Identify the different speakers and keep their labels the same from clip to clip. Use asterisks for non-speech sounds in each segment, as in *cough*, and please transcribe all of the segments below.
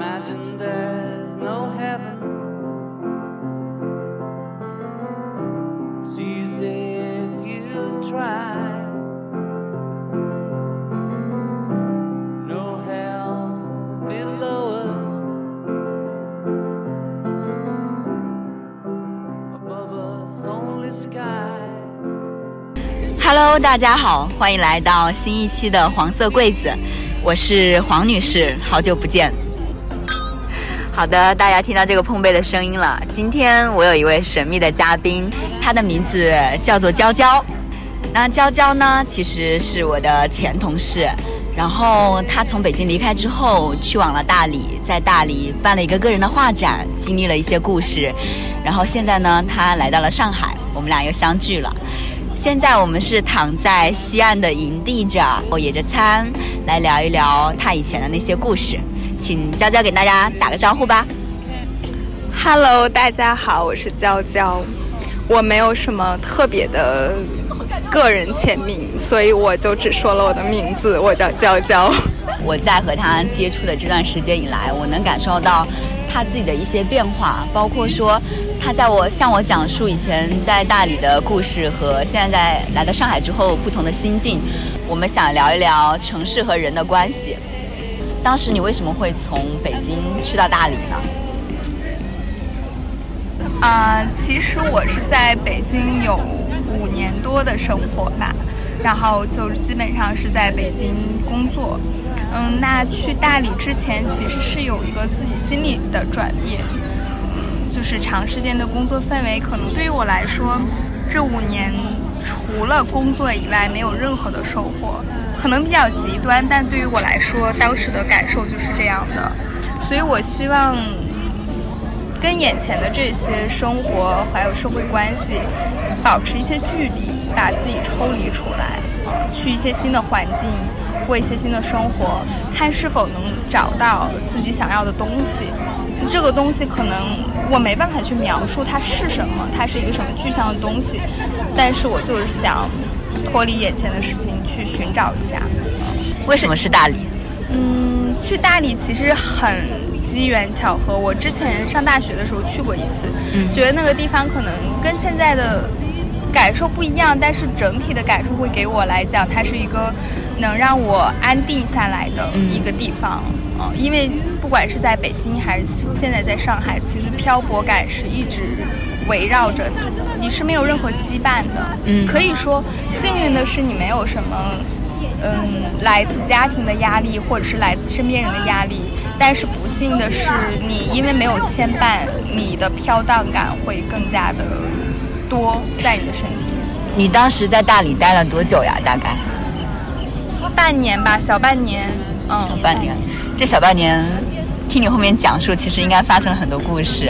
Speaker 1: Imagine there's no heaven. It's easy if you try. No hell below us. Above us, only sky.
Speaker 2: Hello，大家好，欢迎来到新一期的黄色柜子，我是黄女士，好久不见。好的，大家听到这个碰杯的声音了。今天我有一位神秘的嘉宾，他的名字叫做娇娇。那娇娇呢，其实是我的前同事，然后她从北京离开之后，去往了大理，在大理办了一个个人的画展，经历了一些故事，然后现在呢，她来到了上海，我们俩又相聚了。现在我们是躺在西岸的营地这儿，我野着餐来聊一聊他以前的那些故事，请娇娇给大家打个招呼吧。
Speaker 3: Hello，大家好，我是娇娇。我没有什么特别的个人签名，所以我就只说了我的名字，我叫娇娇。
Speaker 2: 我在和他接触的这段时间以来，我能感受到他自己的一些变化，包括说他在我向我讲述以前在大理的故事和现在在来到上海之后不同的心境。我们想聊一聊城市和人的关系。当时你为什么会从北京去到大理呢？
Speaker 3: 啊、其实我是在北京有五年多的生活吧，然后就基本上是在北京工作。嗯，那去大理之前其实是有一个自己心理的转变，嗯，就是长时间的工作氛围，可能对于我来说，这五年除了工作以外没有任何的收获，可能比较极端，但对于我来说，当时的感受就是这样的，所以我希望跟眼前的这些生活还有社会关系保持一些距离，把自己抽离出来，呃，去一些新的环境，过一些新的生活，看是否能找到自己想要的东西。这个东西可能我没办法去描述它是什么，它是一个什么具象的东西，但是我就是想脱离眼前的事情去寻找一下。
Speaker 2: 为什么是大理？
Speaker 3: 嗯，去大理其实很机缘巧合。我之前上大学的时候去过一次，
Speaker 2: 嗯
Speaker 3: 觉得那个地方可能跟现在的感受不一样，但是整体的感受会给我来讲，它是一个能让我安定下来的
Speaker 2: 嗯
Speaker 3: 一个地方。嗯，因为不管是在北京还是现在在上海，其实漂泊感是一直围绕着你的，你是没有任何羁绊的。
Speaker 2: 嗯
Speaker 3: 可以说幸运的是你没有什么。嗯，来自家庭的压力，或者是来自身边人的压力，但是不幸的是，你因为没有牵绊，你的飘荡感会更加的多在你的身体里。
Speaker 2: 你当时在大理待了多久呀？大概
Speaker 3: 半年吧，小半年，嗯，
Speaker 2: 小半年。这小半年，听你后面讲述，其实应该发生了很多故事。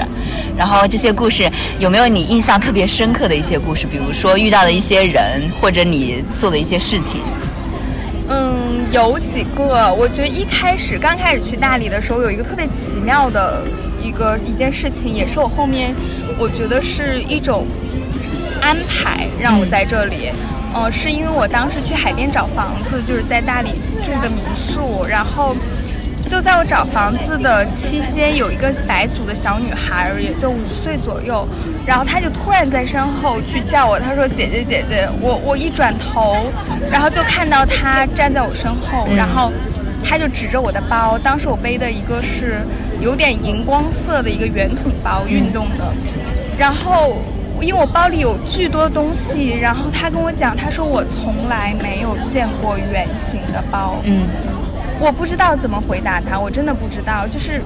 Speaker 2: 然后这些故事有没有你印象特别深刻的一些故事？比如说遇到的一些人，或者你做的一些事情。
Speaker 3: 嗯，有几个，我觉得一开始刚开始去大理的时候，有一个特别奇妙的一个一件事情，也是我后面我觉得是一种安排让我在这里。呃，是因为我当时去海边找房子，就是在大理住的民宿，然后就在我找房子的期间，有一个白族的小女孩，也就五岁左右，然后她就突然在身后去叫我，她说：“姐姐，姐姐。”我我一转头，然后就看到她站在我身后，
Speaker 2: 嗯
Speaker 3: 然后她就指着我的包，当时我背的一个是有点荧光色的一个圆筒包，运动的，然后。因为我包里有巨多东西，然后她跟我讲，她说我从来没有见过圆形的包，
Speaker 2: 嗯
Speaker 3: 我不知道怎么回答他，我真的不知道，就是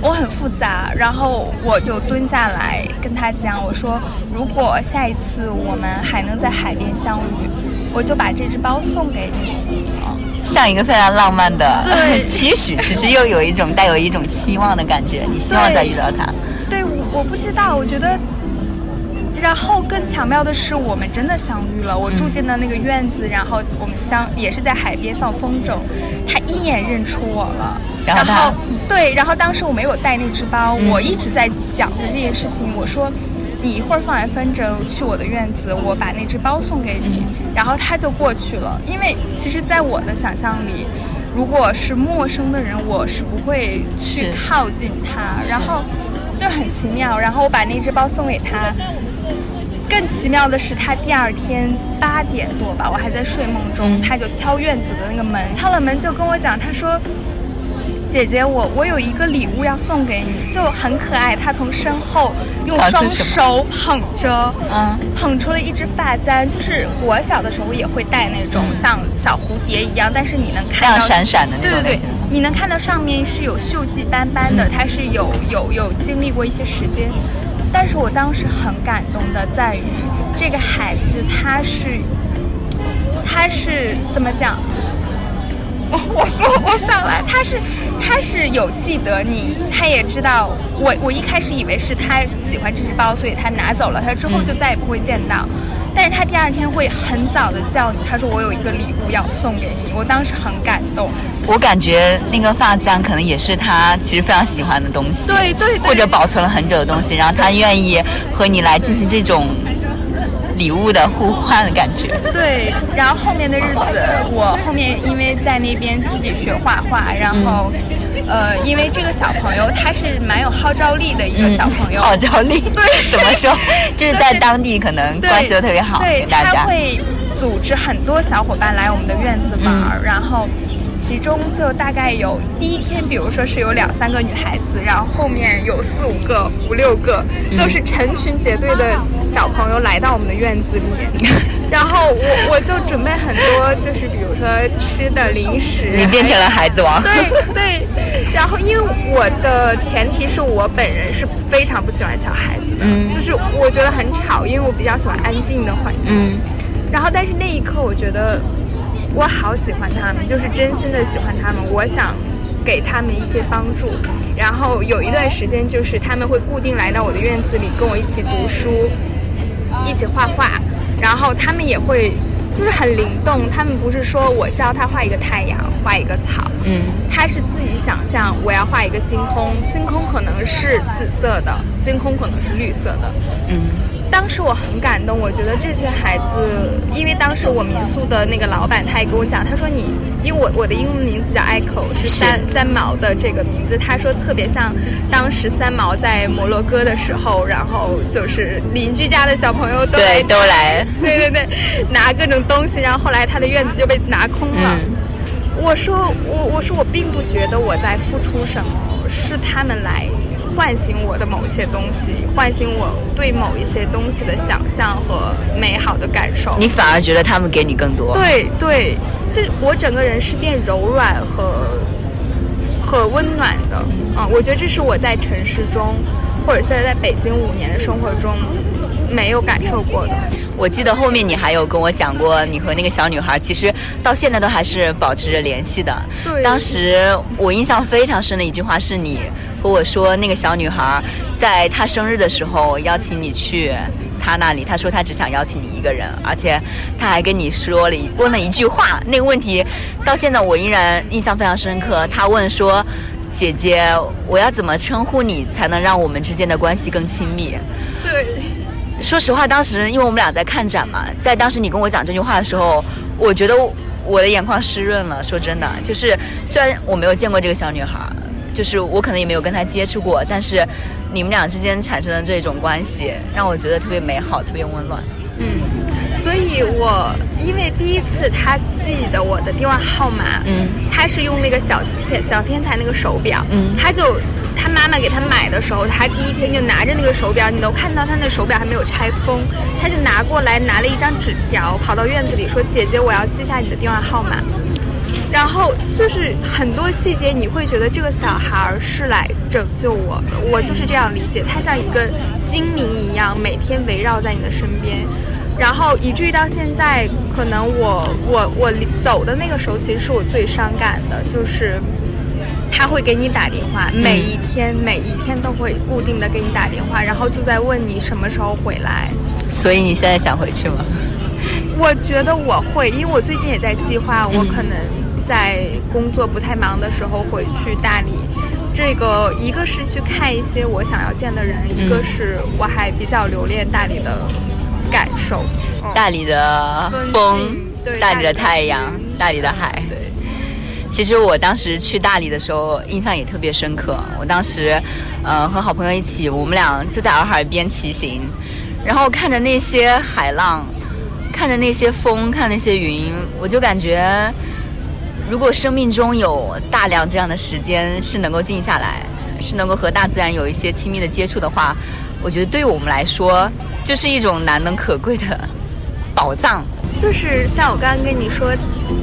Speaker 3: 我很复杂，然后我就蹲下来跟他讲，我说如果下一次我们还能在海边相遇，我就把这只包送给你。啊、
Speaker 2: 像一个非常浪漫的
Speaker 3: 对
Speaker 2: 期许，*laughs* 其实又有一种带有一种期望的感觉。你希望再遇到他。
Speaker 3: 对，我我不知道，我觉得。然后更巧妙的是，我们真的相遇了。我住进了那个院子，然后我们相也是在海边放风筝，他一眼认出我了。
Speaker 2: 然后他
Speaker 3: 对，然后当时我没有带那只包，
Speaker 2: 嗯
Speaker 3: 我一直在想着这件事情。我说，你一会儿放完风筝去我的院子，我把那只包送给你。然后他就过去了，因为其实，在我的想象里，如果是陌生的人，我是不会去靠近他，然后就很奇妙。然后我把那只包送给他，更奇妙的是，他第二天八点多吧，我还在睡梦中，他就敲院子的那个门，敲了门就跟我讲，他说。姐姐，我我有一个礼物要送给你，就很可爱。他从身后用双手捧着，
Speaker 2: 嗯
Speaker 3: 捧出了一只发簪，就是我小的时候也会戴那种像小蝴蝶一样，但是你能看
Speaker 2: 亮
Speaker 3: 到
Speaker 2: 闪闪的那
Speaker 3: 对对对。，你能看到上面是有锈迹斑斑的，它是有有有经历过一些时间。但是我当时很感动的在于，这个孩子他是他是怎么讲？我 *laughs* 我说不上来，他是他是有记得你，他也知道我我一开始以为是他喜欢这只包，所以他拿走了，他之后就再也不会见到。但是他第二天会很早的叫你，他说我有一个礼物要送给你，我当时很感动。
Speaker 2: 我感觉那个发簪可能也是他其实非常喜欢的东西，
Speaker 3: 对对对
Speaker 2: 或者保存了很久的东西，然后他愿意和你来进行这种礼物的互换的感觉。
Speaker 3: 对，然后后面的日子，我后面因为在那边自己学画画，然后，呃，因为这个小朋友他是蛮有号召力的一个小朋友，
Speaker 2: 号召力，
Speaker 3: 对 *laughs*
Speaker 2: 怎么说？*laughs* 就是在当地可能关系都特别好，
Speaker 3: 对，
Speaker 2: 跟大家。
Speaker 3: 他会组织很多小伙伴来我们的院子玩儿，然后其中就大概有第一天，比如说是有两三个女孩子，然后后面有四五个、五六个，就是成群结队的小朋友来到我们的院子里。*laughs* 然后我我就准备很多，就是比如说吃的零食，
Speaker 2: 你变成了孩子王。
Speaker 3: 对对，然后因为我的前提是我本人是非常不喜欢小孩子的，
Speaker 2: 嗯
Speaker 3: 就是我觉得很吵，因为我比较喜欢安静的环境。
Speaker 2: 嗯，
Speaker 3: 然后但是那一刻我觉得我好喜欢他们，就是真心的喜欢他们，我想。给他们一些帮助，然后有一段时间就是他们会固定来到我的院子里跟我一起读书，一起画画，然后他们也会就是很灵动，他们不是说我教他画一个太阳，画一个草，
Speaker 2: 嗯，
Speaker 3: 他是自己想象我要画一个星空，星空可能是紫色的，星空可能是绿色的。
Speaker 2: 嗯，
Speaker 3: 当时我很感动，我觉得这群孩子，因为当时我民宿的那个老板他也跟我讲，他说你，因为我我的英文名字叫 Echo，是三三毛的这个名字，他说特别像当时三毛在摩洛哥的时候，然后就是邻居家的小朋友都
Speaker 2: 对，都来。*laughs*
Speaker 3: 对对对，拿各种东西，然后后来他的院子就被拿空了。
Speaker 2: 嗯
Speaker 3: 我说我我说我并不觉得我在付出什么，是他们来唤醒我的某一些东西，唤醒我对某一些东西的想象和美好的感受。
Speaker 2: 你反而觉得他们给你更多。
Speaker 3: 对对，对我整个人是变柔软和和温暖的。嗯，我觉得这是我在城市中，或者现在在北京五年的生活中没有感受过的。
Speaker 2: 我记得后面你还有跟我讲过，你和那个小女孩其实到现在都还是保持着联系的。
Speaker 3: 对
Speaker 2: 当时我印象非常深的一句话是你和我说，那个小女孩在她生日的时候邀请你去她那里，她说她只想邀请你一个人，而且她还跟你说了问了一句话，那个问题到现在我依然印象非常深刻。她问说：“姐姐，我要怎么称呼你才能让我们之间的关系更亲密？”
Speaker 3: 对。
Speaker 2: 说实话，当时因为我们俩在看展嘛，在当时你跟我讲这句话的时候，我觉得我的眼眶湿润了。说真的，就是虽然我没有见过这个小女孩，就是我可能也没有跟他接触过，但是你们俩之间产生的这种关系，让我觉得特别美好，特别温暖。
Speaker 3: 嗯，所以我因为第一次他记得我的电话号码，
Speaker 2: 嗯，
Speaker 3: 他是用那个小天小天才那个手表，
Speaker 2: 嗯
Speaker 3: 他就他妈妈给他买的时候，他第一天就拿着那个手表，你都看到他那手表还没有拆封，他就拿过来拿了一张纸条，跑到院子里说：“姐姐，我要记下你的电话号码。”然后就是很多细节，你会觉得这个小孩儿是来拯救我的，我就是这样理解，他像一个精灵一样，每天围绕在你的身边。然后以至于到现在，可能我我我走的那个时候，其实是我最伤感的，就是他会给你打电话，每一天每一天都会固定的给你打电话，然后就在问你什么时候回来。
Speaker 2: 所以你现在想回去吗？
Speaker 3: 我觉得我会，因为我最近也在计划，我可能在工作不太忙的时候回去大理。这个一个是去看一些我想要见的人，一个是我还比较留恋大理的感受。嗯
Speaker 2: 大理的
Speaker 3: 风
Speaker 2: 大理的太阳，大理的海。
Speaker 3: 对，
Speaker 2: 其实我当时去大理的时候，印象也特别深刻。我当时，呃，和好朋友一起，我们俩就在洱海边骑行，然后看着那些海浪，看着那些风，看那些云，我就感觉，如果生命中有大量这样的时间是能够静下来，是能够和大自然有一些亲密的接触的话，我觉得对于我们来说，就是一种难能可贵的宝藏。
Speaker 3: 就是像我刚刚跟你说，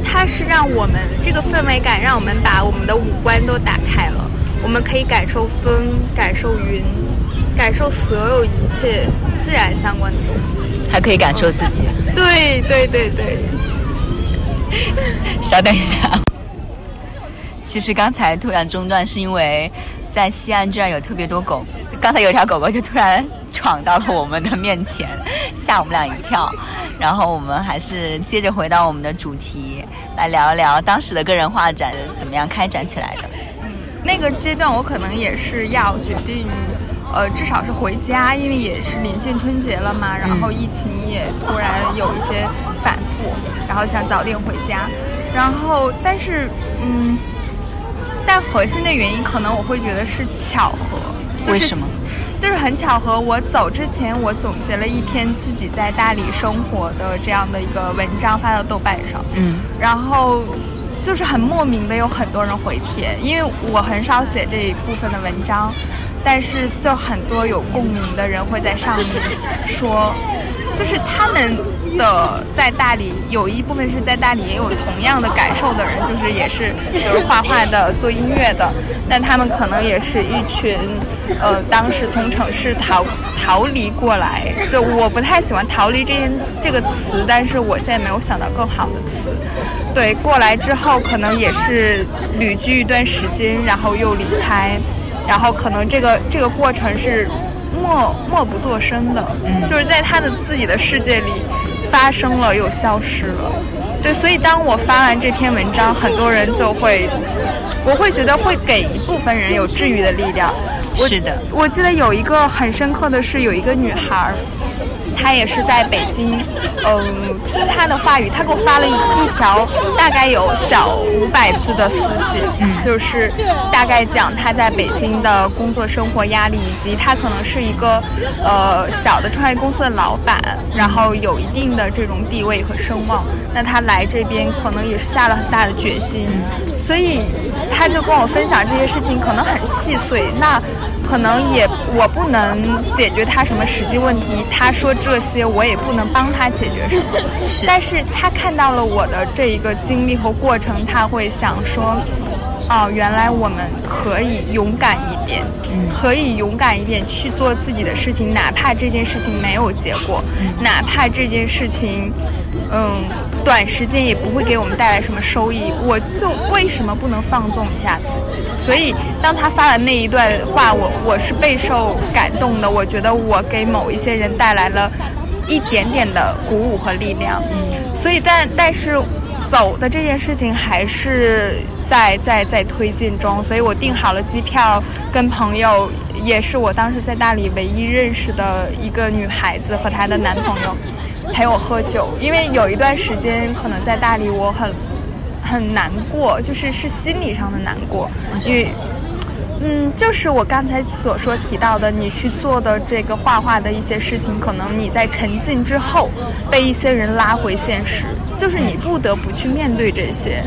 Speaker 3: 它是让我们这个氛围感，让我们把我们的五官都打开了，我们可以感受风，感受云，感受所有一切自然相关的东西，
Speaker 2: 还可以感受自己。
Speaker 3: 对对对对。*laughs*
Speaker 2: 稍等一下，其实刚才突然中断是因为在西安这儿有特别多狗，刚才有条狗狗就突然闯到了我们的面前，吓我们俩一跳。然后我们还是接着回到我们的主题，来聊一聊当时的个人画展怎么样开展起来的。
Speaker 3: 嗯，那个阶段我可能也是要决定，呃，至少是回家，因为也是临近春节了嘛。然后疫情也突然有一些反复，然后想早点回家。然后，但是，嗯，但核心的原因可能我会觉得是巧合。
Speaker 2: 为什么？
Speaker 3: 就是很巧合，我走之前我总结了一篇自己在大理生活的这样的一个文章发到豆瓣上，
Speaker 2: 嗯，
Speaker 3: 然后就是很莫名的有很多人回帖，因为我很少写这一部分的文章，但是就很多有共鸣的人会在上面说，就是他们。的在大理有一部分是在大理也有同样的感受的人，就是也是就是画画的、做音乐的，但他们可能也是一群，呃，当时从城市逃逃离过来。就我不太喜欢“逃离”这件这个词，但是我现在没有想到更好的词。对，过来之后可能也是旅居一段时间，然后又离开，然后可能这个这个过程是默默不作声的，就是在他的自己的世界里。发生了又消失了，对，所以当我发完这篇文章，很多人就会，我会觉得会给一部分人有治愈的力量。
Speaker 2: 是的，
Speaker 3: 我记得有一个很深刻的是，有一个女孩。他也是在北京，嗯，听他的话语，他给我发了一一条大概有小五百字的私信，
Speaker 2: 嗯，
Speaker 3: 就是大概讲他在北京的工作生活压力，以及他可能是一个呃小的创业公司的老板，然后有一定的这种地位和声望，那他来这边可能也是下了很大的决心，所以他就跟我分享这些事情，可能很细碎，那。可能也我不能解决他什么实际问题，他说这些我也不能帮他解决什么。
Speaker 2: 是，
Speaker 3: 但是他看到了我的这一个经历和过程，他会想说，哦，原来我们可以勇敢一点，可以勇敢一点去做自己的事情，哪怕这件事情没有结果，哪怕这件事情，嗯。短时间也不会给我们带来什么收益，我就为什么不能放纵一下自己？所以当他发了那一段话，我我是备受感动的。我觉得我给某一些人带来了一点点的鼓舞和力量。
Speaker 2: 嗯，
Speaker 3: 所以但但是走的这件事情还是在在在推进中。所以我订好了机票，跟朋友也是我当时在大理唯一认识的一个女孩子和她的男朋友。陪我喝酒，因为有一段时间可能在大理，我很很难过，就是是心理上的难过，因为嗯，就是我刚才所说提到的，你去做的这个画画的一些事情，可能你在沉浸之后被一些人拉回现实，就是你不得不去面对这些。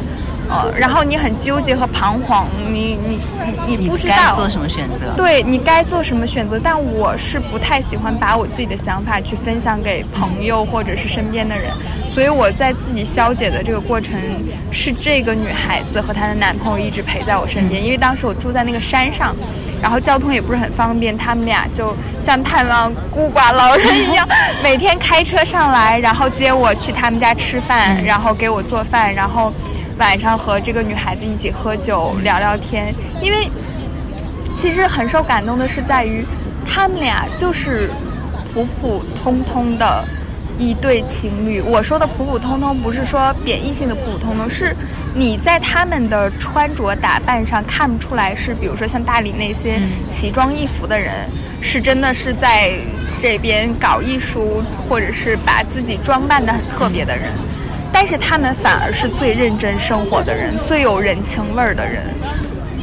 Speaker 3: 呃，然后你很纠结和彷徨，你你你你不知道
Speaker 2: 做什么选择，
Speaker 3: 对你该做什么选择。但我是不太喜欢把我自己的想法去分享给朋友或者是身边的人，所以我在自己消解的这个过程，是这个女孩子和她的男朋友一直陪在我身边，因为当时我住在那个山上，然后交通也不是很方便，他们俩就像探望孤寡老人一样，*laughs* 每天开车上来，然后接我去他们家吃饭，然后给我做饭，然后。晚上和这个女孩子一起喝酒聊聊天，因为其实很受感动的是在于，他们俩就是普普通通的一对情侣。我说的普普通通不是说贬义性的普普通通，是你在他们的穿着打扮上看不出来是，比如说像大理那些奇装异服的人，是真的是在这边搞艺术，或者是把自己装扮的很特别的人。但是他们反而是最认真生活的人，最有人情味儿的人。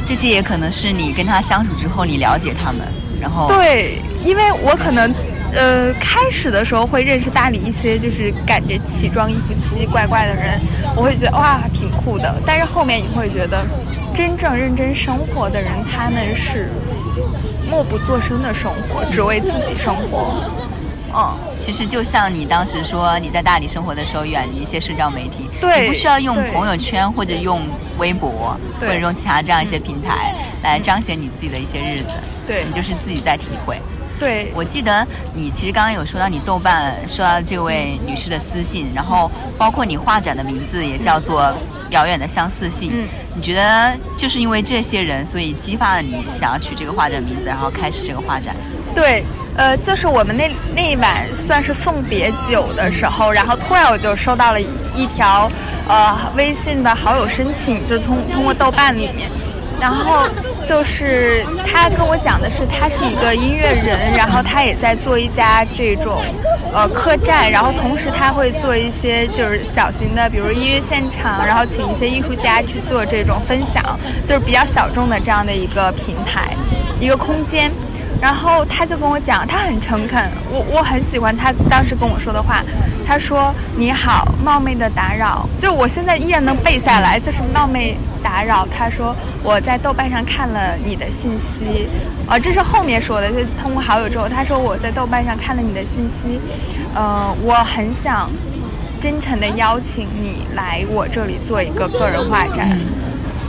Speaker 2: 这些也可能是你跟他相处之后，你了解他们，然后
Speaker 3: 对，因为我可能，呃，开始的时候会认识大理一些就是感觉奇装异服、奇奇怪怪的人，我会觉得哇挺酷的。但是后面你会觉得，真正认真生活的人，他们是默不作声的生活，只为自己生活。嗯，
Speaker 2: 其实就像你当时说你在大理生活的时候，远离一些社交媒体，
Speaker 3: 对
Speaker 2: 你不需要用朋友圈或者用微博或者用其他这样一些平台来彰显你自己的一些日子，
Speaker 3: 对。
Speaker 2: 你就是自己在体会。
Speaker 3: 对，
Speaker 2: 我记得你其实刚刚有说到你豆瓣收到这位女士的私信，然后包括你画展的名字也叫做《遥远的相似性》。
Speaker 3: 嗯。
Speaker 2: 你觉得就是因为这些人，所以激发了你想要取这个画展名字，然后开始这个画展？
Speaker 3: 对，呃，就是我们那那一晚算是送别酒的时候，然后突然我就收到了一条呃微信的好友申请，就是通通过豆瓣里面，然后就是他跟我讲的是他是一个音乐人，然后他也在做一家这种呃客栈，然后同时他会做一些就是小型的，比如音乐现场，然后请一些艺术家去做这种分享，就是比较小众的这样的一个平台，一个空间。然后他就跟我讲，他很诚恳，我我很喜欢他当时跟我说的话。他说：“你好，冒昧的打扰。”就我现在依然能背下来，就是冒昧打扰。他说我在豆瓣上看了你的信息，呃，这是后面说的，就通过好友之后，他说我在豆瓣上看了你的信息，呃，我很想真诚的邀请你来我这里做一个个人画展。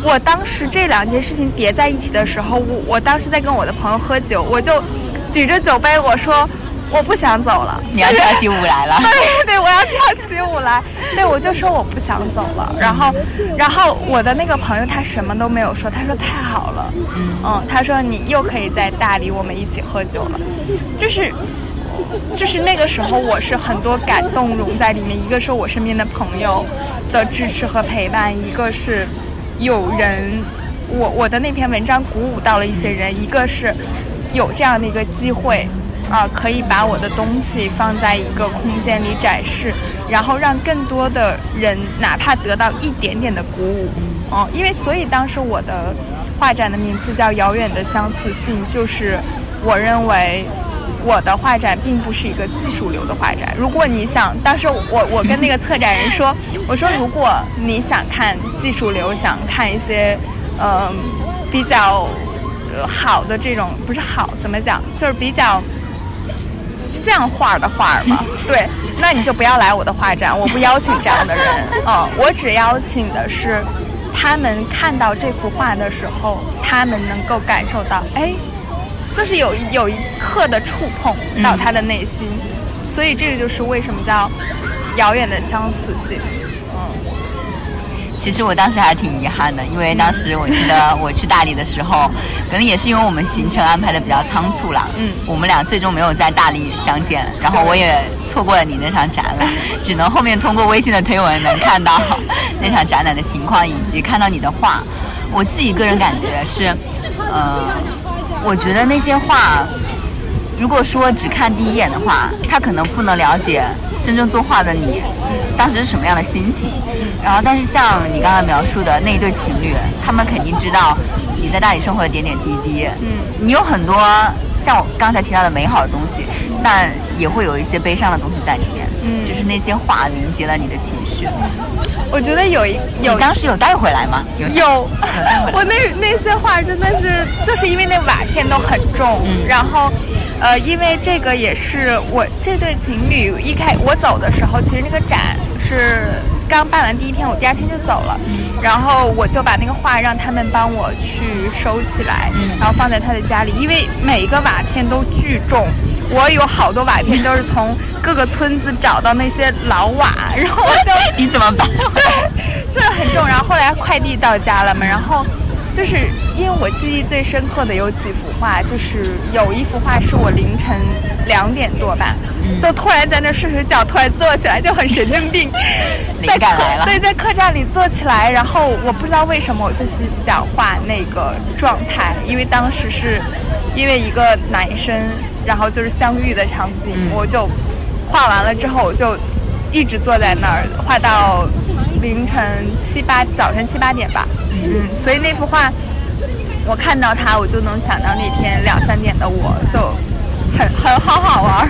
Speaker 3: 我当时这两件事情叠在一起的时候，我我当时在跟我的朋友喝酒，我就举着酒杯我说我不想走了，
Speaker 2: 你要跳起舞来了。*laughs*
Speaker 3: 对对，我要跳起舞来。对，我就说我不想走了。然后，然后我的那个朋友他什么都没有说，他说太好了，嗯，他说你又可以在大理我们一起喝酒了，就是。就是那个时候，我是很多感动融在里面。一个是我身边的朋友的支持和陪伴，一个是有人，我我的那篇文章鼓舞到了一些人，一个是有这样的一个机会，啊、可以把我的东西放在一个空间里展示，然后让更多的人哪怕得到一点点的鼓舞，嗯，因为所以当时我的画展的名字叫《遥远的相似性》，就是我认为。我的画展并不是一个技术流的画展。如果你想，当时我我跟那个策展人说，我说如果你想看技术流，想看一些，嗯、比较呃好的这种，不是好怎么讲，就是比较像画的画嘛，*laughs* 对，那你就不要来我的画展，我不邀请这样的人，嗯，我只邀请的是他们看到这幅画的时候，他们能够感受到，哎。就是有一有一刻的触碰到他的内心，所以这个就是为什么叫遥远的相似性。
Speaker 2: 其实我当时还挺遗憾的，因为当时我记得我去大理的时候，*laughs* 可能也是因为我们行程安排的比较仓促啦，
Speaker 3: 嗯
Speaker 2: 我们俩最终没有在大理相见，然后我也错过了你那场展览，*laughs* 只能后面通过微信的推文能看到 *laughs* 那场展览的情况，以及看到你的画。我自己个人感觉是，呃，我觉得那些画，如果说只看第一眼的话，他可能不能了解真正作画的你当时是什么样的心情。然后，但是像你刚刚描述的那一对情侣，他们肯定知道你在大理生活的点点滴滴。
Speaker 3: 嗯，
Speaker 2: 你有很多像我刚才提到的美好的东西，但也会有一些悲伤的东西在里面。
Speaker 3: 嗯
Speaker 2: 就是那些话凝结了你的情绪。
Speaker 3: 我觉得有一有。
Speaker 2: 你当时有带回来吗？有。
Speaker 3: 有。
Speaker 2: 带回来，
Speaker 3: 我那那些话真的是，就是因为那瓦片都很重，
Speaker 2: 嗯。
Speaker 3: 然后，呃，因为这个也是我这对情侣一开我走的时候，其实那个展是刚办完第一天，我第二天就走了，然后我就把那个画让他们帮我去收起来，然后放在他的家里，因为每一个瓦片都巨重。我有好多瓦片都是从各个村子找到那些老瓦，然后我就 *laughs*
Speaker 2: 你怎么办？*laughs*
Speaker 3: 这个很重。然后后来快递到家了嘛，然后就是因为我记忆最深刻的有几幅画，就是有一幅画是我凌晨两点多吧，就突然在那睡睡觉，突然坐起来就很神经病，
Speaker 2: 灵
Speaker 3: 在客
Speaker 2: 感来了
Speaker 3: 对，在客栈里坐起来，然后我不知道为什么我就是想画那个状态，因为当时是因为一个男生，然后就是相遇的场景，
Speaker 2: 嗯
Speaker 3: 我就画完了之后我就一直坐在那儿画到凌晨七八，早晨七八点吧。嗯，所以那幅画，我看到它，我就能想到那天两三点的我，就很很好好玩儿。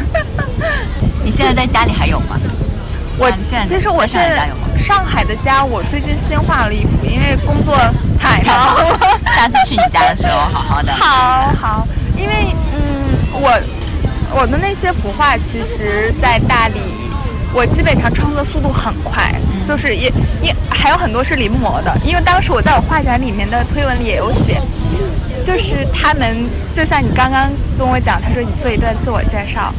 Speaker 3: *laughs*
Speaker 2: 你现在在家里还有吗？
Speaker 3: 我
Speaker 2: 现在
Speaker 3: 其实我
Speaker 2: 在上海
Speaker 3: 是
Speaker 2: 家有吗
Speaker 3: 上海的家，我最近新画了一幅，因为工作太忙了。*laughs*
Speaker 2: 下次去你家的时候，好好的。
Speaker 3: 好好，因为嗯，我我的那些幅画，其实在大理，我基本上创作速度很快，就是也也还有很多是临摹的，因为当时我在我画展里面的推文里也有写，就是他们就像你刚刚跟我讲，他说你做一段自我介绍，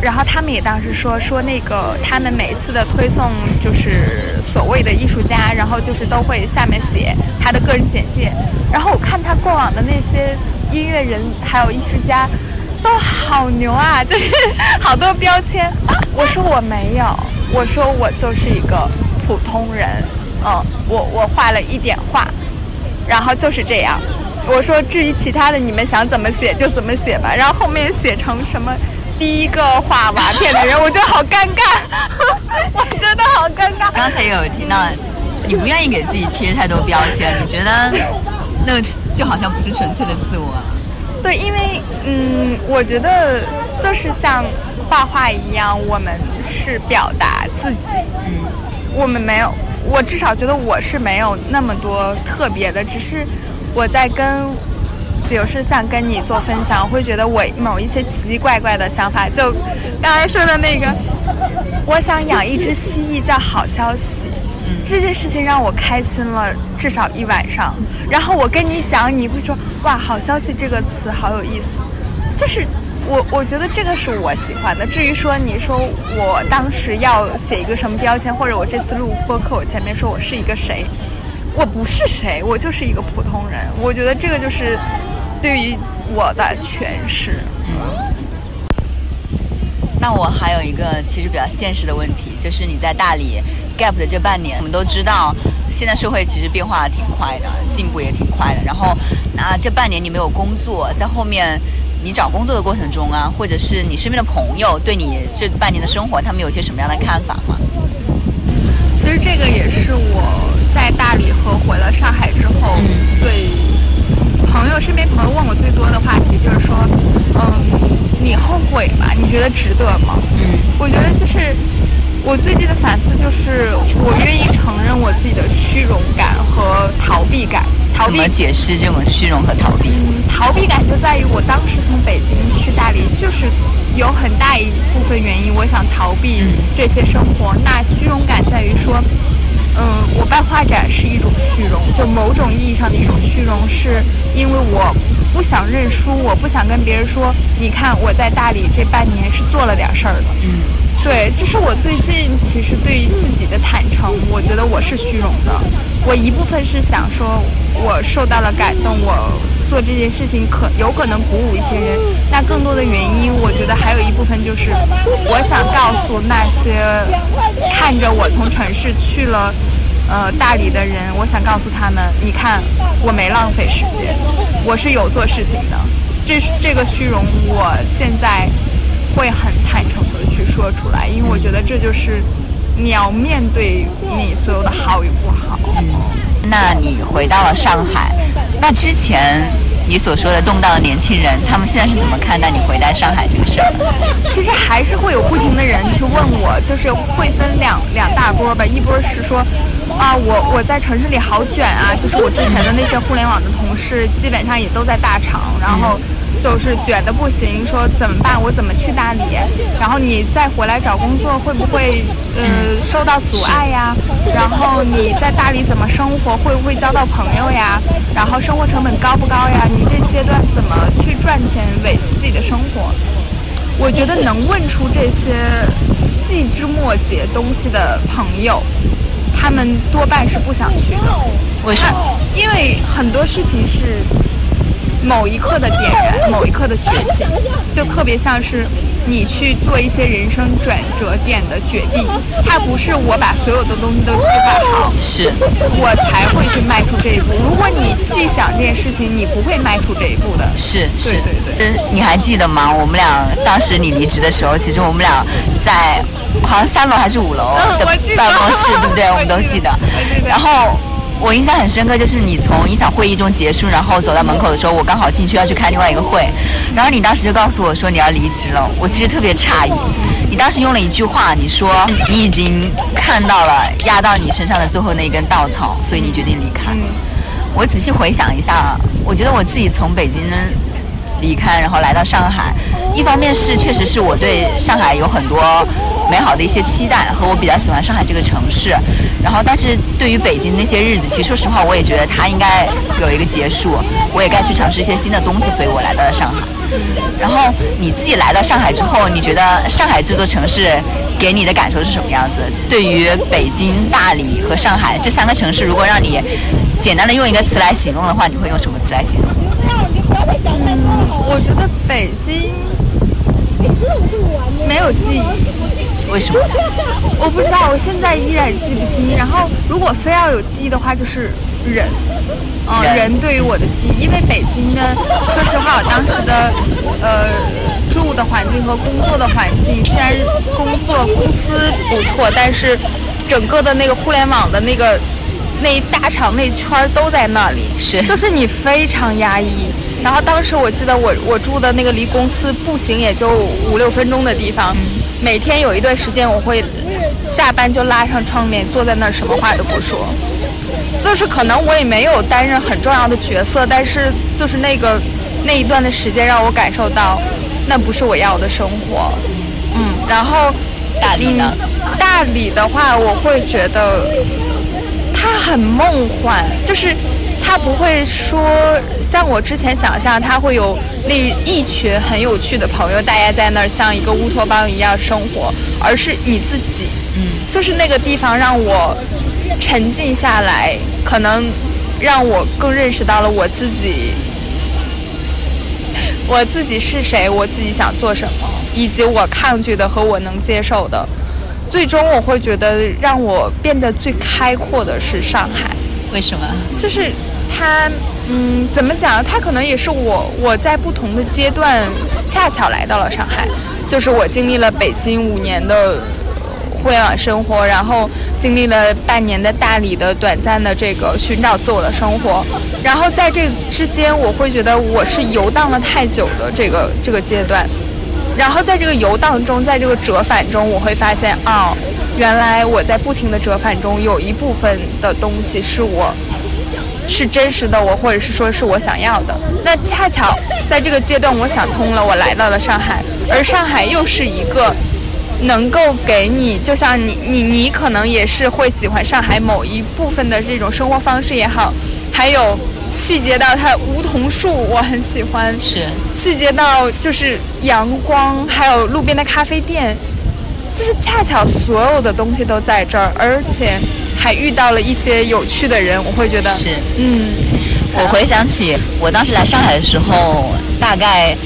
Speaker 3: 然后他们也当时说说那个他们每一次的推送就是所谓的艺术家，然后就是都会下面写他的个人简介，然后我看他过往的那些音乐人还有艺术家。都好牛啊，*laughs* 就是好多标签。我说我没有，我说我就是一个普通人，嗯，我我画了一点画，然后就是这样。我说至于其他的，你们想怎么写就怎么写吧。然后后面写成什么第一个画瓦片的人，我觉得好尴尬，*laughs* 我觉得好尴尬。
Speaker 2: 刚才有听到，你不愿意给自己贴太多标签，你觉得那就好像不是纯粹的自我。
Speaker 3: 对，因为嗯，我觉得就是像画画一样，我们是表达自己，
Speaker 2: 嗯，
Speaker 3: 我们没有，我至少觉得我是没有那么多特别的，只是我在跟，比如是像跟你做分享，我会觉得我某一些奇奇怪怪的想法，就刚才说的那个，我想养一只蜥蜴叫好消息。这件事情让我开心了至少一晚上，然后我跟你讲，你会说哇，好消息这个词好有意思，就是我我觉得这个是我喜欢的。至于说你说我当时要写一个什么标签，或者我这次录播客，我前面说我是一个谁，我不是谁，我就是一个普通人。我觉得这个就是对于我的诠释。
Speaker 2: 嗯那我还有一个其实比较现实的问题，就是你在大理 gap 的这半年，我们都知道，现在社会其实变化挺快的，进步也挺快的。然后，那这半年你没有工作，在后面你找工作的过程中啊，或者是你身边的朋友对你这半年的生活，他们有些什么样的看法吗？
Speaker 3: 其实这个也是我在大理和回了上海之后最朋友身边朋友问我最多的话题，就是说，嗯，你后悔吗？你觉得值得吗？
Speaker 2: 嗯，
Speaker 3: 我觉得就是我最近的反思，就是我愿意承认我自己的虚荣感和逃避感。逃避
Speaker 2: 怎么解释这种虚荣和逃避？
Speaker 3: 嗯，逃避感就在于我当时从北京去大理，就是有很大一部分原因，我想逃避这些生活。那虚荣感在于说，嗯，我办画展是一种虚荣，就某种意义上的一种虚荣，是因为我不想认输，我不想跟别人说，你看我在大理这半年是做了点事儿的。
Speaker 2: 嗯，
Speaker 3: 对，这是我最近其实对于自己的坦诚，我觉得我是虚荣的。我一部分是想说，我受到了感动，我做这件事情可有可能鼓舞一些人。那更多的原因，我觉得还有一部分就是，我想告诉那些看着我从城市去了。呃，大理的人，我想告诉他们，你看，我没浪费时间，我是有做事情的。这是这个虚荣，我现在会很坦诚的去说出来，因为我觉得这就是你要面对你所有的好与不好。
Speaker 2: 那你回到了上海，那之前你所说的动荡的年轻人，他们现在是怎么看待你回到上海这个事儿？
Speaker 3: 其实还是会有不停的人去问我，就是会分两两大波吧，一波是说，啊，我我在城市里好卷啊，就是我之前的那些互联网的同事，基本上也都在大厂，然后就是卷的不行，说怎么办？我怎么去大理？然后你再回来找工作，会不会呃受到阻碍呀？然后你在大理怎么生活？会不会交到朋友呀？然后生活成本高不高呀？你这阶段怎么去赚钱维系自己的生活？我觉得能问出这些细枝末节东西的朋友，他们多半是不想去的。
Speaker 2: 为什么？
Speaker 3: 因为很多事情是某一刻的点燃，某一刻的觉醒，就特别像是你去做一些人生转折点的决定，它不是我把所有的东西都计划好，
Speaker 2: 是
Speaker 3: 我才会去迈出这一步。如果你细想这件事情，你不会迈出这一步的。
Speaker 2: 是是，
Speaker 3: 对对
Speaker 2: 对。你还记得吗？我们俩当时你离职的时候，其实我们俩在好像三楼还是五楼的办公室，对不对？我们都记得。*laughs* 然后。我印象很深刻，就是你从一场会议中结束，然后走到门口的时候，我刚好进去要去开另外一个会，然后你当时就告诉我说你要离职了。我其实特别诧异，你当时用了一句话，你说你已经看到了压到你身上的最后那一根稻草，所以你决定离开。我仔细回想一下，我觉得我自己从北京离开，然后来到上海，一方面是确实是我对上海有很多。美好的一些期待和我比较喜欢上海这个城市，然后但是对于北京那些日子，其实说实话，我也觉得它应该有一个结束，我也该去尝试一些新的东西，所以我来到了上海。然后你自己来到上海之后，你觉得上海这座城市给你的感受是什么样子？对于北京、大理和上海这三个城市，如果让你简单的用一个词来形容的话，你会用什么词来形容？
Speaker 3: 我觉得北京没有记忆。
Speaker 2: 为什么？
Speaker 3: 我不知道，我现在依然记不清。然后，如果非要有记忆的话，就是人，嗯，人对于我的记忆。因为北京呢，说实话，当时的呃住的环境和工作的环境，虽然工作公司不错，但是整个的那个互联网的那个那一大厂那圈都在那里，
Speaker 2: 是，
Speaker 3: 就是你非常压抑。然后当时我记得我我住的那个离公司步行也就五六分钟的地方。每天有一段时间，我会下班就拉上窗帘，坐在那儿，什么话都不说。就是可能我也没有担任很重要的角色，但是就是那个那一段的时间，让我感受到那不是我要的生活。嗯，然后
Speaker 2: 大理呢？
Speaker 3: 大理的话，我会觉得它很梦幻，就是。他不会说像我之前想象，他会有那一群很有趣的朋友，大家在那儿像一个乌托邦一样生活，而是你自己。
Speaker 2: 嗯，
Speaker 3: 就是那个地方让我沉静下来，可能让我更认识到了我自己，我自己是谁，我自己想做什么，以及我抗拒的和我能接受的。最终，我会觉得让我变得最开阔的是上海。
Speaker 2: 为什么？
Speaker 3: 就是。他，嗯，怎么讲？他可能也是我，我在不同的阶段恰巧来到了上海，就是我经历了北京五年的互联网生活，然后经历了半年的大理的短暂的这个寻找自我的生活，然后在这之间，我会觉得我是游荡了太久的这个这个阶段，然后在这个游荡中，在这个折返中，我会发现，哦，原来我在不停的折返中，有一部分的东西是我。是真实的我，或者是说是我想要的。那恰巧在这个阶段，我想通了，我来到了上海，而上海又是一个能够给你，就像你你你可能也是会喜欢上海某一部分的这种生活方式也好，还有细节到它梧桐树，我很喜欢，
Speaker 2: 是
Speaker 3: 细节到就是阳光，还有路边的咖啡店，就是恰巧所有的东西都在这儿，而且。还遇到了一些有趣的人，我会觉得
Speaker 2: 是，
Speaker 3: 嗯，
Speaker 2: 我回想起我当时来上海的时候，大概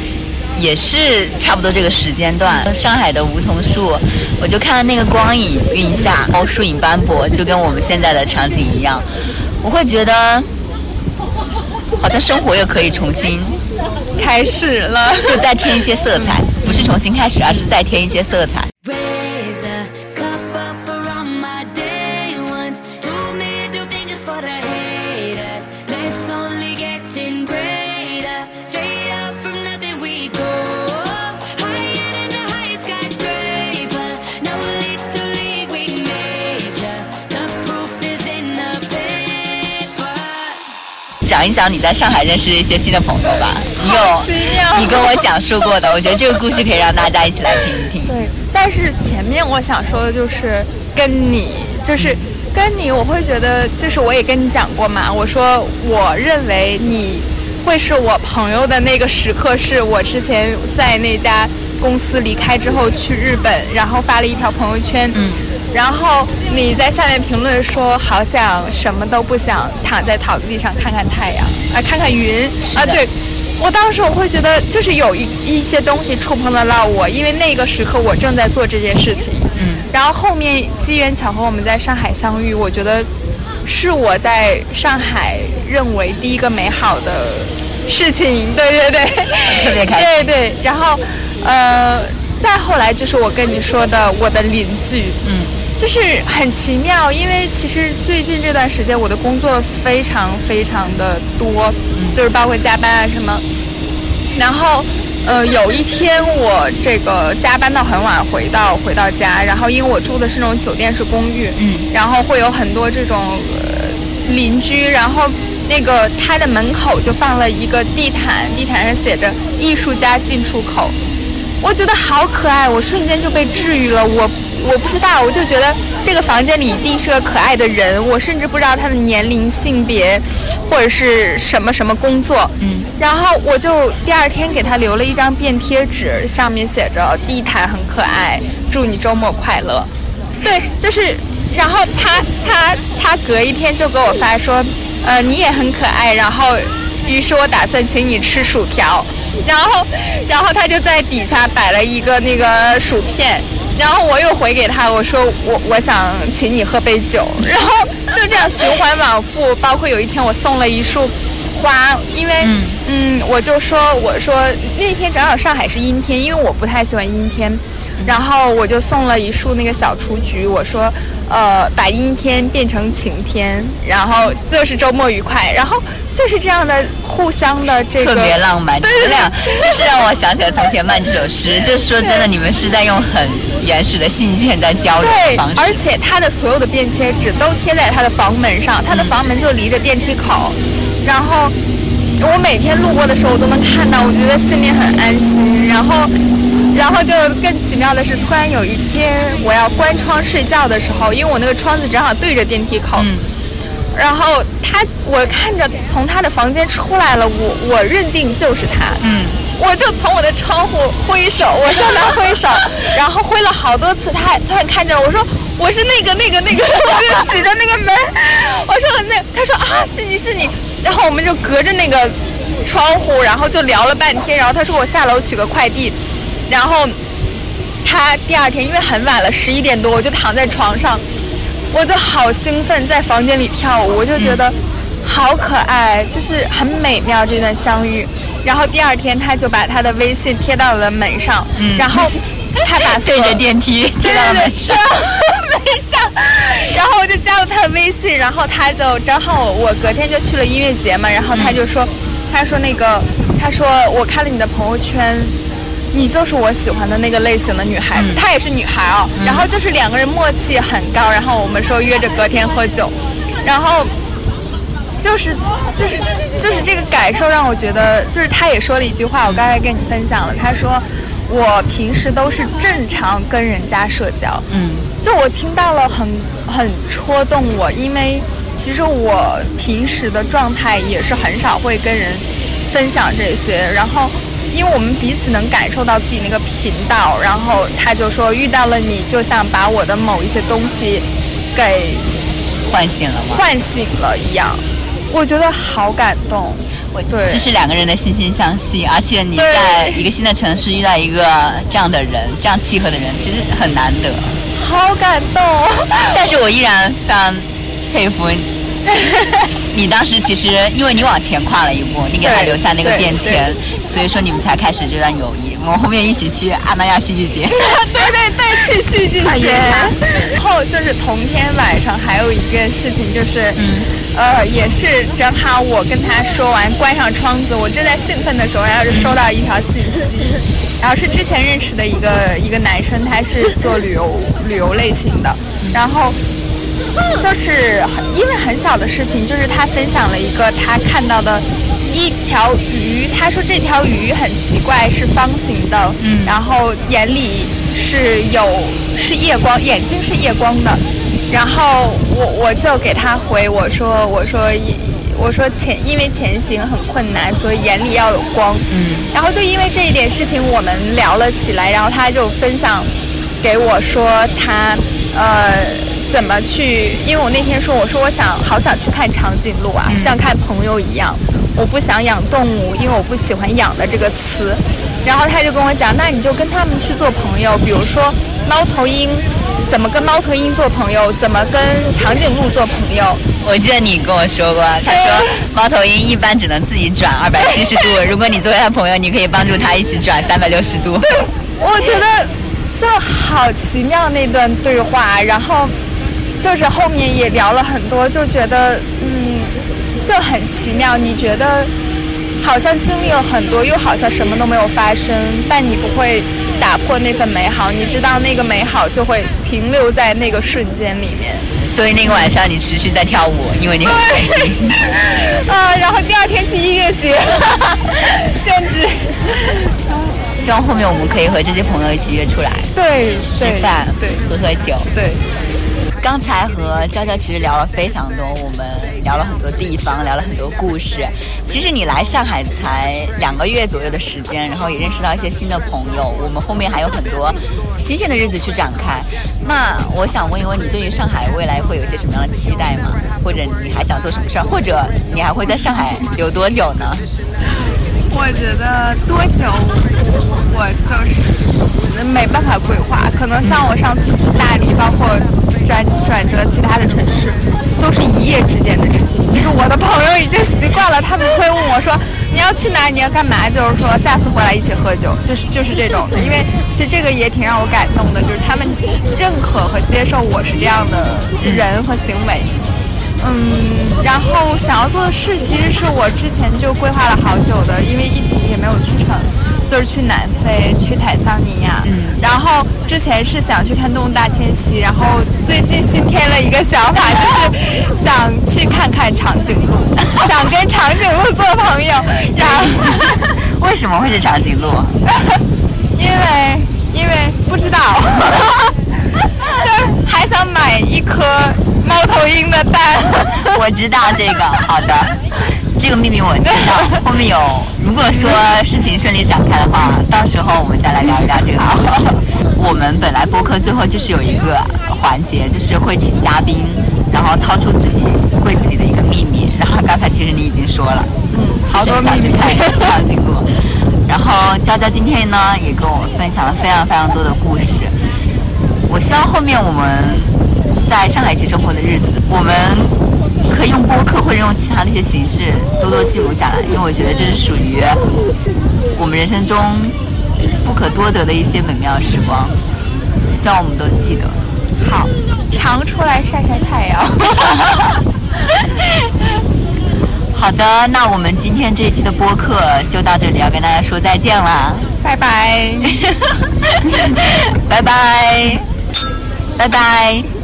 Speaker 2: 也是差不多这个时间段，上海的梧桐树，我就看到那个光影晕下，然后树影斑驳，就跟我们现在的场景一样，我会觉得好像生活又可以重新
Speaker 3: 开始了，
Speaker 2: 就再添一些色彩，不是重新开始，而是再添一些色彩。讲一讲你在上海认识的一些新的朋友吧。你有你跟我讲述过的，我觉得这个故事可以让大家一起来听一听。
Speaker 3: 对，但是前面我想说的就是跟你，就是跟你，我会觉得就是我也跟你讲过嘛。我说我认为你会是我朋友的那个时刻，是我之前在那家公司离开之后去日本，然后发了一条朋友圈。
Speaker 2: 嗯。
Speaker 3: 然后你在下面评论说，好想什么都不想，躺在草地上看看太阳，啊，看看云。啊，对，我当时我会觉得，就是有一一些东西触碰得到我，因为那个时刻我正在做这件事情。
Speaker 2: 嗯，
Speaker 3: 然后后面机缘巧合，我们在上海相遇，我觉得是我在上海认为第一个美好的事情。对对对，
Speaker 2: 特别开心。
Speaker 3: 对对，然后呃，再后来就是我跟你说的我的邻居。
Speaker 2: 嗯，
Speaker 3: 就是很奇妙，因为其实最近这段时间我的工作非常非常的多，就是包括加班啊什么。然后，呃，有一天我这个加班到很晚回到回到家，然后因为我住的是那种酒店式公寓，
Speaker 2: 嗯，
Speaker 3: 然后会有很多这种呃邻居，然后那个他的门口就放了一个地毯，地毯上写着“艺术家进出口”。我觉得好可爱，我瞬间就被治愈了。我我不知道，我就觉得这个房间里一定是个可爱的人。我甚至不知道他的年龄、性别，或者是什么什么工作。
Speaker 2: 嗯，
Speaker 3: 然后我就第二天给他留了一张便贴纸，上面写着“地毯很可爱，祝你周末快乐”。对，就是，然后他他他隔一天就给我发说，呃，你也很可爱，然后。于是我打算请你吃薯条，然后，然后他就在底下摆了一个那个薯片，然后我又回给他，我说我我想请你喝杯酒，然后就这样循环往复。包括有一天我送了一束花，因为
Speaker 2: 嗯。
Speaker 3: 嗯，我就说我说那天正好上海是阴天，因为我不太喜欢阴天，然后我就送了一束那个小雏菊，我说呃把阴天变成晴天，然后就是周末愉快，然后就是这样的互相的这个
Speaker 2: 特别浪漫。
Speaker 3: 对
Speaker 2: 就是让我想起了《从前慢》这首诗，就说真的，你们是在用很原始的信件在交流
Speaker 3: 对
Speaker 2: 的方，
Speaker 3: 而。且他的所有的便签纸都贴在他的房门上，他的房门就离着电梯口，然后我每天路过的时候我都能看到，我觉得心里很安心。然后，然后就更奇妙的是，突然有一天我要关窗睡觉的时候，因为我那个窗子正好对着电梯口，
Speaker 2: 嗯。
Speaker 3: 然后他我看着从他的房间出来了，我我认定就是他，
Speaker 2: 嗯，
Speaker 3: 我就从我的窗户挥手，我向他挥手，*laughs* 然后挥了好多次，他突然看见了，我说我是那个那个那个，我就指着那个门，我说那，他说啊是你是你，然后我们就隔着那个窗户，然后就聊了半天，然后他说我下楼取个快递，然后他第二天因为很晚了，十一点多，我就躺在床上，我就好兴奋，在房间里跳舞，我就觉得好可爱，就是很美妙这段相遇。然后第二天他就把他的微信贴到了门上，
Speaker 2: 嗯
Speaker 3: 然后他把
Speaker 2: 对着电梯贴到
Speaker 3: 了
Speaker 2: 门上。
Speaker 3: 对，门上，然后我就加了他的微信，然后他就正好我隔天就去了音乐节嘛，然后他就说，他说那个，他说我看了你的朋友圈。你就是我喜欢的那个类型的女孩子，她也是女孩哦。然后就是两个人默契很高，然后我们说约着隔天喝酒，然后就是就是就是这个感受让我觉得，就是她也说了一句话，我刚才跟你分享了，她说我平时都是正常跟人家社交，
Speaker 2: 嗯。
Speaker 3: 就我听到了很很戳动我，因为其实我平时的状态也是很少会跟人分享这些，然后因为我们彼此能感受到自己那个频道，然后他就说遇到了你就像把我的某一些东西给
Speaker 2: 唤醒了吗？
Speaker 3: 唤醒了一样，我觉得好感动。
Speaker 2: 我
Speaker 3: 对
Speaker 2: 这是两个人的惺惺相惜，而且你在一个新的城市遇到一个这样的人，这样契合的人，其实很难得。
Speaker 3: 好感动，
Speaker 2: 但是我依然非常佩服你。*laughs* 你当时其实因为你往前跨了一步，你给他留下那个便签，所以说你们才开始这段友谊。我们后面一起去阿那亚戏剧节。*laughs*
Speaker 3: 对对对，去戏剧节。然后就是同天晚上还有一件事情，就是，
Speaker 2: 嗯
Speaker 3: 呃，也是正好我跟他说完，关上窗子，我正在兴奋的时候，然后就收到一条信息，然后是之前认识的一个一个男生，他是做旅游旅游类型的，然后。就是很因为很小的事情，就是他分享了一个他看到的一条鱼，他说这条鱼很奇怪，是方形的，
Speaker 2: 嗯
Speaker 3: 然后眼里是有是夜光，眼睛是夜光的，然后我我就给他回我说我说我说前因为前行很困难，所以眼里要有光，
Speaker 2: 嗯。
Speaker 3: 然后就因为这一点事情，我们聊了起来，然后他就分享给我说他呃怎么去？因为我那天说，我说我想好想去看长颈鹿啊，像看朋友一样。我不想养动物，因为我不喜欢“养”的这个词。然后他就跟我讲，那你就跟他们去做朋友，比如说猫头鹰，怎么跟猫头鹰做朋友？怎么跟长颈鹿做朋友？
Speaker 2: 我记得你跟我说过，他说 *laughs* 猫头鹰一般只能自己转二百七十度，如果你作为他朋友，你可以帮助他一起转三百六十度。*laughs*
Speaker 3: 我觉得这好奇妙那段对话，然后就是后面也聊了很多，就觉得嗯。就很奇妙，你觉得好像经历了很多，又好像什么都没有发生，但你不会打破那份美好，你知道那个美好就会停留在那个瞬间里面。
Speaker 2: 所以那个晚上你持续在跳舞，因为你很开心。
Speaker 3: 啊，然后第二天去音乐节，简直。
Speaker 2: 希望后面我们可以和这些朋友一起约出来，
Speaker 3: 对，
Speaker 2: 吃饭，
Speaker 3: 对，
Speaker 2: 喝喝酒，
Speaker 3: 对。
Speaker 2: 刚才和娇娇其实聊了非常多，我们聊了很多地方，聊了很多故事。其实你来上海才两个月左右的时间，然后也认识到一些新的朋友。我们后面还有很多新鲜的日子去展开。那我想问一问你，对于上海未来会有一些什么样的期待吗？或者你还想做什么事儿？或者你还会在上海留多久呢？
Speaker 3: 我觉得多久，我就是没办法规划。可能像我上次去大理，包括。转转折其他的城市，都是一夜之间的事情。就是我的朋友已经习惯了，他们会问我说：“你要去哪？你要干嘛？”就是说下次回来一起喝酒，就是就是这种的。因为其实这个也挺让我感动的，就是他们认可和接受我是这样的人和行为。嗯，然后想要做的事其实是我之前就规划了好久的，因为疫情也没有去成。就是去南非，去坦桑尼亚，嗯，然后之前是想去看动物大迁徙，然后最近新添了一个想法，*laughs* 就是想去看看长颈鹿，*laughs* 想跟长颈鹿做朋友。*laughs* 然后
Speaker 2: 为什么会是长颈鹿？
Speaker 3: 因为因为不知道，就是还想买一颗猫头鹰的蛋。
Speaker 2: 我知道这个，好的。这个秘密我知道，后面有。如果说事情顺利展开的话，到时候我们再来聊一聊这个故事。我们本来播客最后就是有一个环节，就是会请嘉宾，然后掏出自己柜子里的一个秘密。然后刚才其实你已经说了，
Speaker 3: 嗯，好多
Speaker 2: 秘密。长颈鹿。然后娇娇今天呢也跟我分享了非常非常多的故事。我希望后面我们在上海一起生活的日子，我们。可以用播客或者用其他的一些形式多多记录下来，因为我觉得这是属于我们人生中不可多得的一些美妙时光，希望我们都记得。
Speaker 3: 好，常出来晒晒太阳。*laughs*
Speaker 2: 好的，那我们今天这一期的播客就到这里，要跟大家说再见了。*laughs*
Speaker 3: 拜拜。
Speaker 2: 拜拜。拜拜。